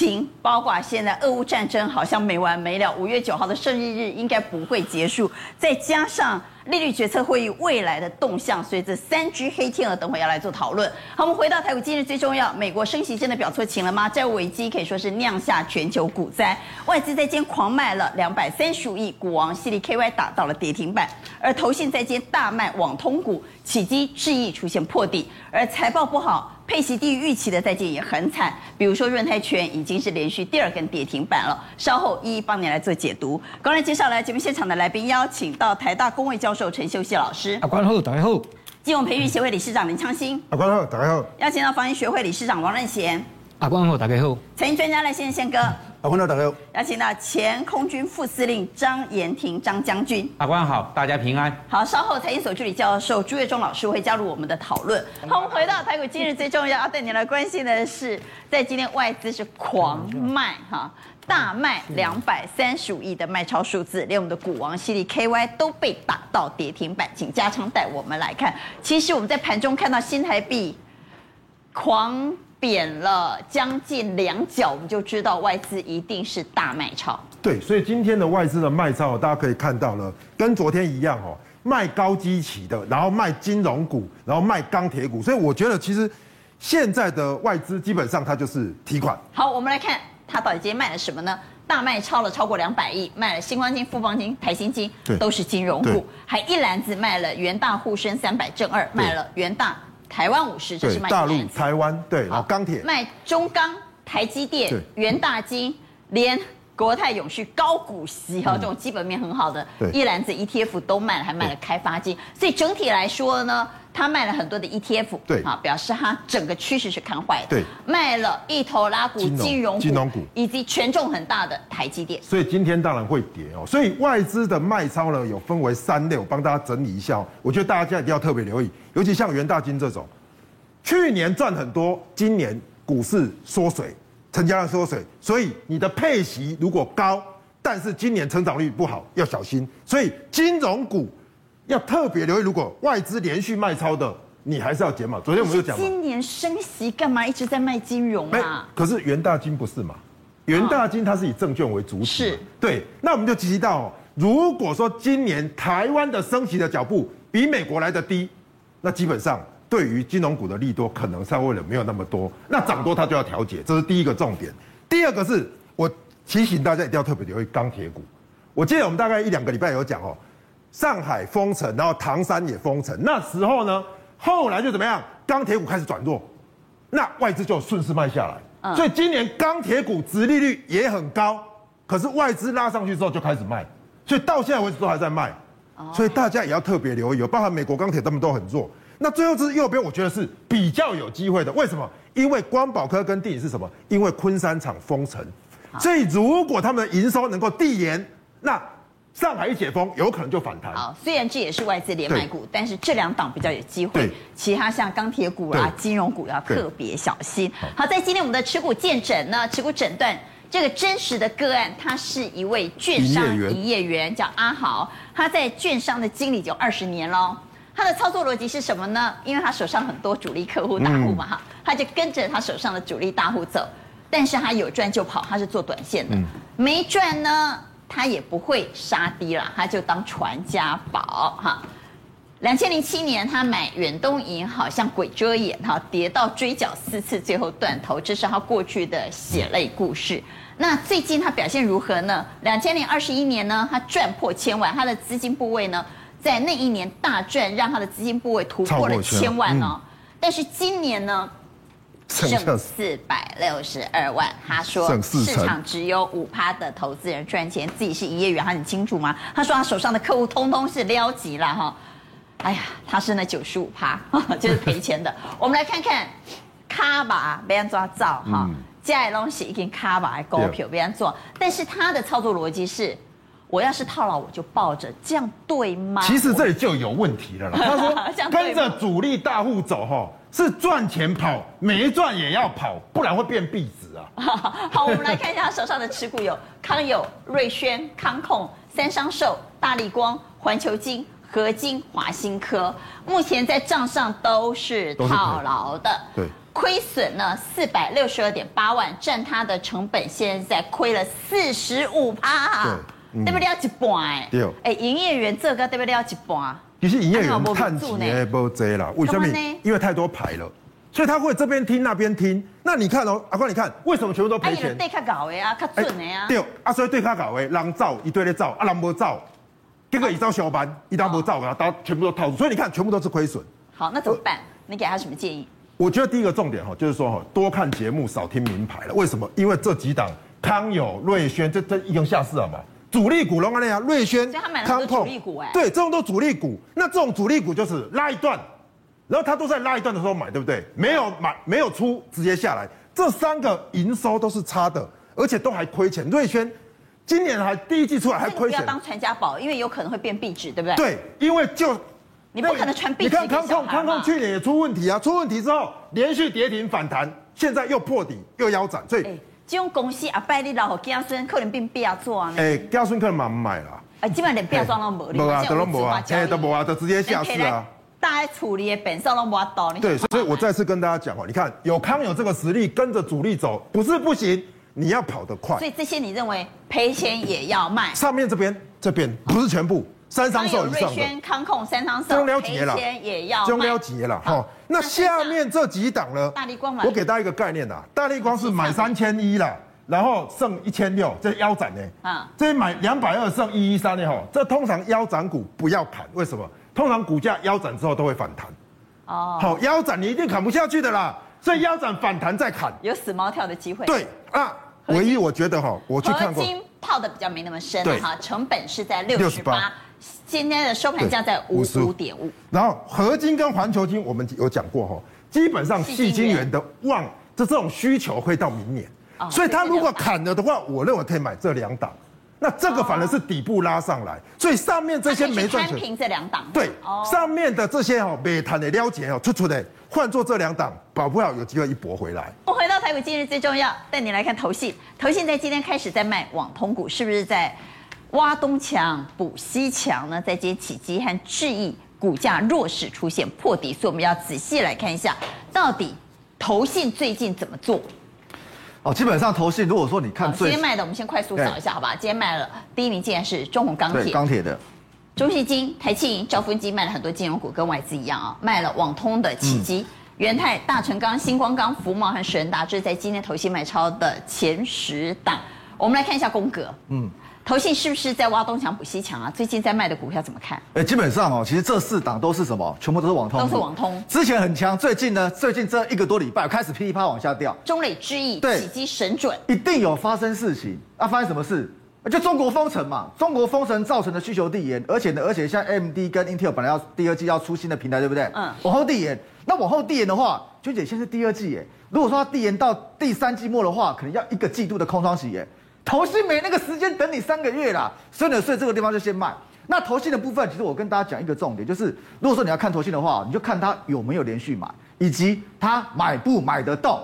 情，包括现在俄乌战争好像没完没了，五月九号的胜利日应该不会结束，再加上。利率决策会议未来的动向，所以这三只黑天鹅等会要来做讨论。好，我们回到台股，今日最重要，美国升息真的表错情了吗？债务危机可以说是酿下全球股灾，外资在今狂卖了两百三十五亿，股王系列 KY 打到了跌停板，而投信在今大卖网通股，启碁、智易出现破底，而财报不好。配息低于预期的再建也很惨，比如说润泰全已经是连续第二根跌停板了。稍后一一帮你来做解读。刚才介绍来节目现场的来宾，邀请到台大公卫教授陈秀熙老师。阿关好，大家好。金融培育协会理事长林昌兴。阿关好，大家好。邀请到防疫学会理事长王任贤。阿关好，大家好。财经专家赖宪宪哥。阿关好，大家好。邀请到前空军副司令张延廷张将军。阿官好，大家平安。好，稍后财经所助理教授朱月忠老师会加入我们的讨论。好，我们回到台股，今日最重要要带你来关心的是，在今天外资是狂卖哈，大卖两百三十五亿的卖超数字，连我们的股王矽力 KY 都被打到跌停板。请家昌带我们来看，其实我们在盘中看到新台币狂。贬了将近两角，我们就知道外资一定是大卖超。对，所以今天的外资的卖超，大家可以看到了，跟昨天一样哦，卖高基期的，然后卖金融股，然后卖钢铁股。所以我觉得，其实现在的外资基本上它就是提款。好，我们来看它到底今天卖了什么呢？大卖超了超过两百亿，卖了新光金、富邦金、台新金，都是金融股，还一篮子卖了元大沪深三百正二，卖了元大。台湾五十，这是卖大陆台湾对，然后钢铁。卖中钢、台积电、元大金，连国泰永续高股息哈，这种基本面很好的一篮子 ETF 都卖了，还卖了开发金，所以整体来说呢。他卖了很多的 ETF，对，啊，表示他整个趋势是看坏的。对，卖了一头拉股金融金融股以及权重很大的台积电。所以今天当然会跌哦。所以外资的卖超呢，有分为三类，我帮大家整理一下。我觉得大家一定要特别留意，尤其像元大金这种，去年赚很多，今年股市缩水，成交量缩水，所以你的配息如果高，但是今年成长率不好，要小心。所以金融股。要特别留意，如果外资连续卖超的，你还是要减码。昨天我们就讲，今年升息干嘛一直在卖金融啊？可是元大金不是嘛？元大金它是以证券为主体，是对。那我们就提到，如果说今年台湾的升息的脚步比美国来的低，那基本上对于金融股的利多可能稍微的没有那么多，那涨多它就要调节，这是第一个重点。第二个是我提醒大家一定要特别留意钢铁股。我记得我们大概一两个礼拜有讲哦。上海封城，然后唐山也封城，那时候呢，后来就怎么样？钢铁股开始转弱，那外资就顺势卖下来。嗯、所以今年钢铁股殖利率也很高，可是外资拉上去之后就开始卖，所以到现在为止都还在卖。所以大家也要特别留意，包含美国钢铁他们都很弱。那最后是右边，我觉得是比较有机会的。为什么？因为光宝科跟电是什么？因为昆山厂封城，所以如果他们的营收能够递延，那。上海一解封，有可能就反弹。好，虽然这也是外资连买股，但是这两档比较有机会。其他像钢铁股啊、金融股要特别小心。好，在今天我们的持股见诊呢，持股诊断这个真实的个案，他是一位券商营业员，叫阿豪，他在券商的经理就二十年喽。他的操作逻辑是什么呢？因为他手上很多主力客户大户嘛，哈，他就跟着他手上的主力大户走，但是他有赚就跑，他是做短线的，没赚呢。他也不会杀低了，他就当传家宝哈。两千零七年，他买远东银，好像鬼遮眼哈，跌到追缴四次，最后断头，这是他过去的血泪故事。那最近他表现如何呢？两千零二十一年呢，他赚破千万，他的资金部位呢，在那一年大赚，让他的资金部位突破了千万哦。但是今年呢？剩四百六十二万，他说市场只有五趴的投资人赚钱，自己是营业员，他很清楚吗？他说他手上的客户通通是撩级了哈，哎呀，他是那九十五趴，就是赔钱的。我们来看看卡吧，别人抓造哈，加来东西已经卡吧股票别人做，但是他的操作逻辑是，我要是套牢我就抱着，这样对吗？其实这里就有问题了啦。他说跟着主力大户走哈。是赚钱跑，没赚也要跑，不然会变壁纸啊。好，我们来看一下他手上的持股有康友、瑞轩、康控、三商寿、大力光、环球金、合金、华新科，目前在账上都是套牢的。对，亏损呢四百六十二点八万，占它的成本现在亏了四十五趴，对不对？要一半哎，对，哎，营业员这个对不对？要一半。其实营业员看起来不多啦，为什么？因为太多牌了，所以他会这边听那边听。那你看哦，阿光，你看为什么全部都赔钱？对卡搞的啊，卡准的啊。对，啊，所以对卡搞的，人造一堆的造，啊，人不造，结果一招小班，一单不造，然后大家全部都套住，所以你看全部都是亏损。好，那怎么办？你给他什么建议？我觉得第一个重点哈，就是说哈，多看节目，少听名牌了。为什么？因为这几档康友、瑞轩，这这已经下市了嘛。主力股龙安那样，瑞轩、康控，对，这种都主力股。那这种主力股就是拉一段，然后他都在拉一段的时候买，对不对？没有买，没有出，直接下来。这三个营收都是差的，而且都还亏钱。瑞轩今年还第一季出来还亏钱。不要当传家宝，因为有可能会变壁纸，对不对？对，因为就你不可能传壁纸。你看康控，康控去年也出问题啊，出问题之后连续跌停反弹，现在又破底又腰斩，所以。这种公司啊，拜你老子孙可能并不要做啊。哎，子孙可能蛮唔买啦。哎，基本上连变装都没。没啊，都没啊，哎，都没啊，都直接下市啊。大家处理的本事都没到。对，所以我再次跟大家讲哦，你看有康有这个实力，跟着主力走，不是不行，你要跑得快。所以这些你认为赔钱也要卖？上面这边这边不是全部。三商寿以上的康控三商寿赔钱也要，中了结了哈。那下面这几档呢？大力光，我给大家一个概念呐，大力光是买三千一啦。然后剩一千六，这腰斩呢？啊，这买两百二剩一一三呢？哈，这通常腰斩股不要砍，为什么？通常股价腰斩之后都会反弹。哦，好，腰斩你一定砍不下去的啦，所以腰斩反弹再砍，有死猫跳的机会。对啊，唯一我觉得哈，我去看过，套的比较没那么深哈，成本是在六十八，今天的收盘价在五十五点五。然后合金跟环球金我们有讲过哈，基本上细金元的旺，这这种需求会到明年。所以他如果砍了的话，我认为可以买这两档，那这个反而是底部拉上来，所以上面这些没赚钱。平这两档。对，上面的这些哦，美谈的了解哦，出出的换做这两档，保不好有机会一搏回来。我回到台股，今日最重要带你来看投信，投信在今天开始在卖网通股，是不是在挖东墙补西墙呢？在接起基和智易股价弱势出现破底，所以我们要仔细来看一下，到底投信最近怎么做。哦，基本上投信，如果说你看最今天卖的，我们先快速扫一下，好吧？今天卖了第一名，竟然是中红钢铁，钢铁的中信金、台企银、兆丰金卖了很多金融股，跟外资一样啊，卖了网通的起基、元泰、大成钢、新光钢、福茂和神达，这是在今天投信买超的前十档。我们来看一下宫格，嗯。投信是不是在挖东墙补西墙啊？最近在卖的股票怎么看？哎，基本上哦，其实这四档都是什么？全部都是网通，都是网通。之前很强，最近呢？最近这一个多礼拜开始噼里啪啦往下掉。中磊之意，对、起机神准，一定有发生事情啊！发生什么事？就中国封城嘛，中国封城造成的需求递延，而且呢，而且像 AMD 跟 Intel 本来要第二季要出新的平台，对不对？嗯。往后递延，那往后递延的话，娟姐现在是第二季耶。如果说它递延到第三季末的话，可能要一个季度的空窗期耶。投信没那个时间等你三个月啦，所以呢，所以这个地方就先卖。那投信的部分，其实我跟大家讲一个重点，就是如果说你要看投信的话，你就看它有没有连续买，以及它买不买得动。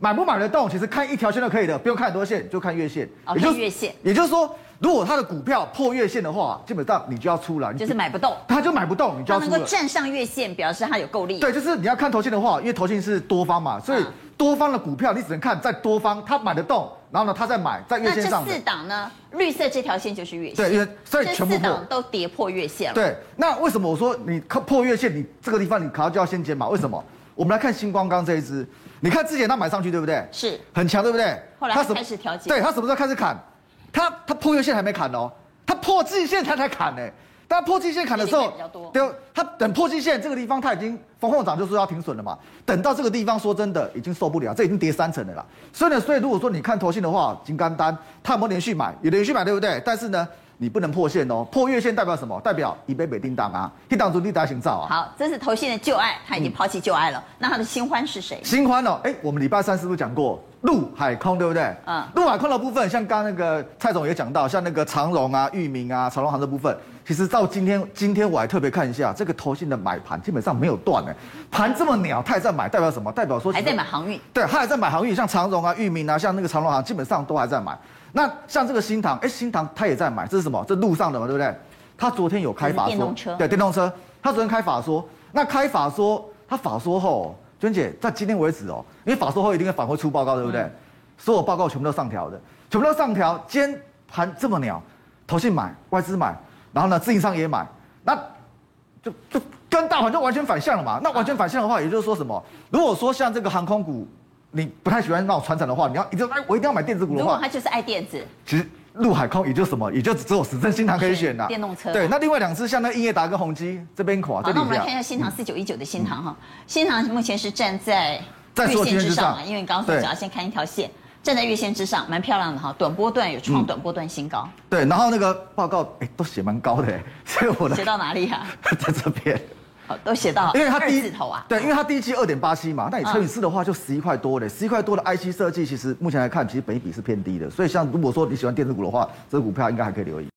买不买得动，其实看一条线就可以的，不用看很多线，就看月线。哦，看月线。也就是说，如果它的股票破月线的话，基本上你就要出来，就是买不动，它就买不动，你就要能够站上月线，表示它有够力。对，就是你要看头线的话，因为头线是多方嘛，所以多方的股票你只能看在多方，它买得动。然后呢，他再买在月线上。那这四档呢？绿色这条线就是月线。对，因为所以全部档都跌破月线了。对，那为什么我说你破月线，你这个地方你可能就要先减码？为什么？我们来看星光钢这一支，你看之前他买上去对不对？是，很强对不对？后来他开始调节。对，他什么时候开始砍？他他破月线还没砍哦，他破季线他才砍呢。但破季线砍的时候，对，他等破季线这个地方他已经冯控长就说要停损了嘛。等到这个地方，说真的已经受不了，这已经跌三成了啦。所以呢，所以如果说你看投信的话，金刚单他有没有连续买？有连续买，对不对？但是呢，你不能破线哦。破月线代表什么？代表一杯北叮当啊，一档主力大行造啊。好，这是投信的旧爱，他已经抛弃旧爱了。嗯、那他的新欢是谁？新欢哦，哎，我们礼拜三是不是讲过？陆海空对不对？嗯，陆海空的部分，像刚刚那个蔡总也讲到，像那个长荣啊、裕民啊、长荣航这部分，其实到今天，今天我还特别看一下这个投信的买盘，基本上没有断哎，盘这么鸟，他也在买，代表什么？代表说还在买航运。对，他还在买航运，像长荣啊、裕民啊，像那个长荣航，基本上都还在买。那像这个新塘，哎，新塘他也在买，这是什么？这路上的嘛，对不对？他昨天有开法说，电动车，对，电动车，他昨天开法说，那开法说，他法说后。娟姐，在今天为止哦，因为法说会一定会返回出报告，对不对？嗯、所有报告全部都上调的，全部都上调。今天盘这么鸟，投信买，外资买，然后呢，自营商也买，那就就跟大盘就完全反向了嘛。那完全反向的话，也就是说什么？如果说像这个航空股，你不太喜欢那种传产的话，你要你就哎，我一定要买电子股的话，如果他就是爱电子，其实。陆海空也就什么，也就只有十正新塘可以选的电动车。对，那另外两只像那英业达跟宏基这边垮。好，那我们来看一下新塘四九一九的新塘哈，新塘目前是站在月线之上嘛，因为你刚刚说只要先看一条线，站在月线之上，蛮漂亮的哈，短波段有创短波段新高。对，然后那个报告哎都写蛮高的，所以我的写到哪里啊？在这边。都写到，因为它第一字头啊，对，因为它第一季二点八七嘛，那你乘以四的话就十一块多嘞，十一块多的 IC 设计，其实目前来看，其实本益比是偏低的，所以像如果说你喜欢电子股的话，这个股票应该还可以留意。